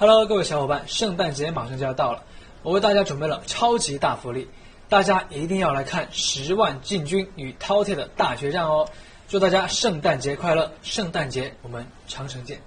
Hello，各位小伙伴，圣诞节马上就要到了，我为大家准备了超级大福利，大家一定要来看《十万禁军与饕餮的大决战》哦！祝大家圣诞节快乐！圣诞节我们长城见。